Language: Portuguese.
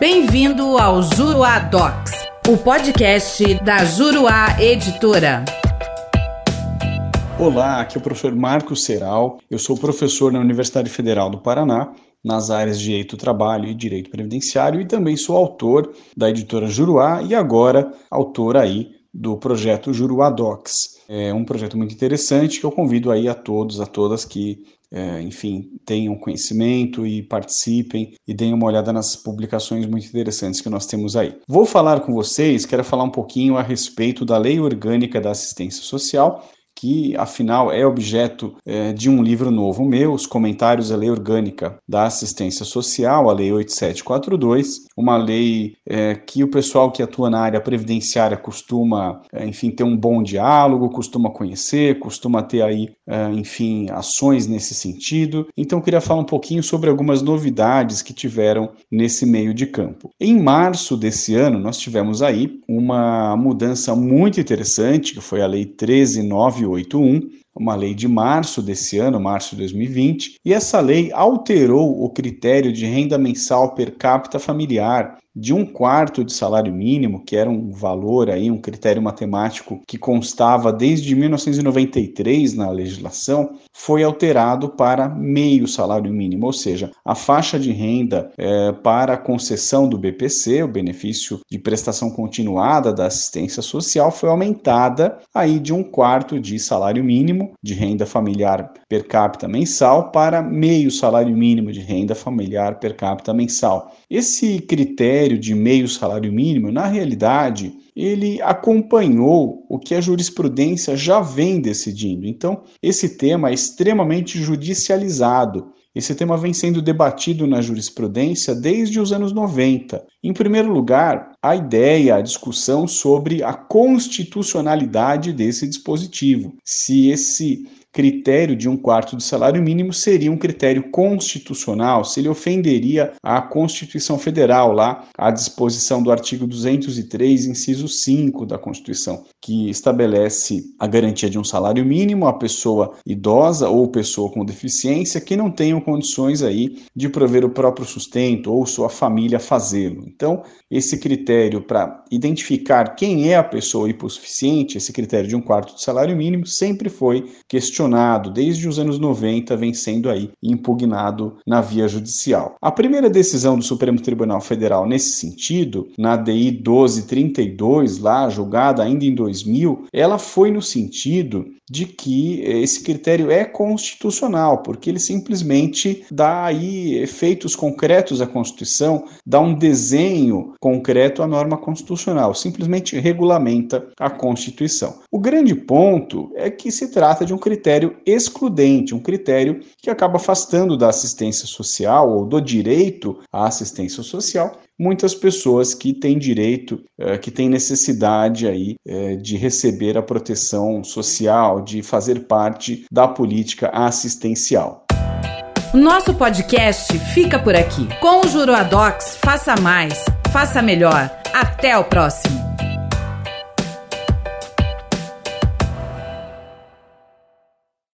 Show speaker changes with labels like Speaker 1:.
Speaker 1: Bem-vindo ao Juruá Docs, o podcast da Juruá Editora.
Speaker 2: Olá, aqui é o professor Marcos Seral. Eu sou professor na Universidade Federal do Paraná, nas áreas de Direito do Trabalho e Direito Previdenciário, e também sou autor da editora Juruá e agora autor aí do projeto Juruá Docs. É um projeto muito interessante que eu convido aí a todos, a todas que é, enfim, tenham conhecimento e participem e deem uma olhada nas publicações muito interessantes que nós temos aí. Vou falar com vocês, quero falar um pouquinho a respeito da Lei Orgânica da Assistência Social que afinal é objeto é, de um livro novo meu, Os Comentários à Lei Orgânica da Assistência Social, a Lei 8742, uma lei é, que o pessoal que atua na área previdenciária costuma, é, enfim, ter um bom diálogo, costuma conhecer, costuma ter aí, é, enfim, ações nesse sentido. Então, eu queria falar um pouquinho sobre algumas novidades que tiveram nesse meio de campo. Em março desse ano, nós tivemos aí uma mudança muito interessante, que foi a Lei 139 981, uma lei de março desse ano, março de 2020, e essa lei alterou o critério de renda mensal per capita familiar de um quarto de salário mínimo, que era um valor aí, um critério matemático que constava desde 1993 na legislação, foi alterado para meio salário mínimo, ou seja, a faixa de renda é, para a concessão do BPC, o benefício de prestação continuada da assistência social, foi aumentada aí de um quarto de salário mínimo de renda familiar per capita mensal para meio salário mínimo de renda familiar per capita mensal. Esse critério critério de meio salário mínimo, na realidade, ele acompanhou o que a jurisprudência já vem decidindo. Então, esse tema é extremamente judicializado. Esse tema vem sendo debatido na jurisprudência desde os anos 90. Em primeiro lugar, a ideia, a discussão sobre a constitucionalidade desse dispositivo. Se esse critério de um quarto de salário mínimo seria um critério constitucional, se ele ofenderia a Constituição Federal, lá a disposição do artigo 203, inciso 5 da Constituição, que estabelece a garantia de um salário mínimo à pessoa idosa ou pessoa com deficiência que não tenham condições aí de prover o próprio sustento ou sua família fazê-lo. Então, esse critério para identificar quem é a pessoa hipossuficiente, esse critério de um quarto de salário mínimo, sempre foi questionado questionado desde os anos 90, vem sendo aí impugnado na via judicial. A primeira decisão do Supremo Tribunal Federal nesse sentido, na DI 1232, lá julgada ainda em 2000, ela foi no sentido de que esse critério é constitucional, porque ele simplesmente dá aí efeitos concretos à Constituição, dá um desenho concreto à norma constitucional, simplesmente regulamenta a Constituição. O grande ponto é que se trata de um critério excludente, um critério que acaba afastando da assistência social ou do direito à assistência social muitas pessoas que têm direito, eh, que têm necessidade aí eh, de receber a proteção social, de fazer parte da política assistencial.
Speaker 1: Nosso podcast fica por aqui. Com o Juroadox, faça mais, faça melhor. Até o próximo.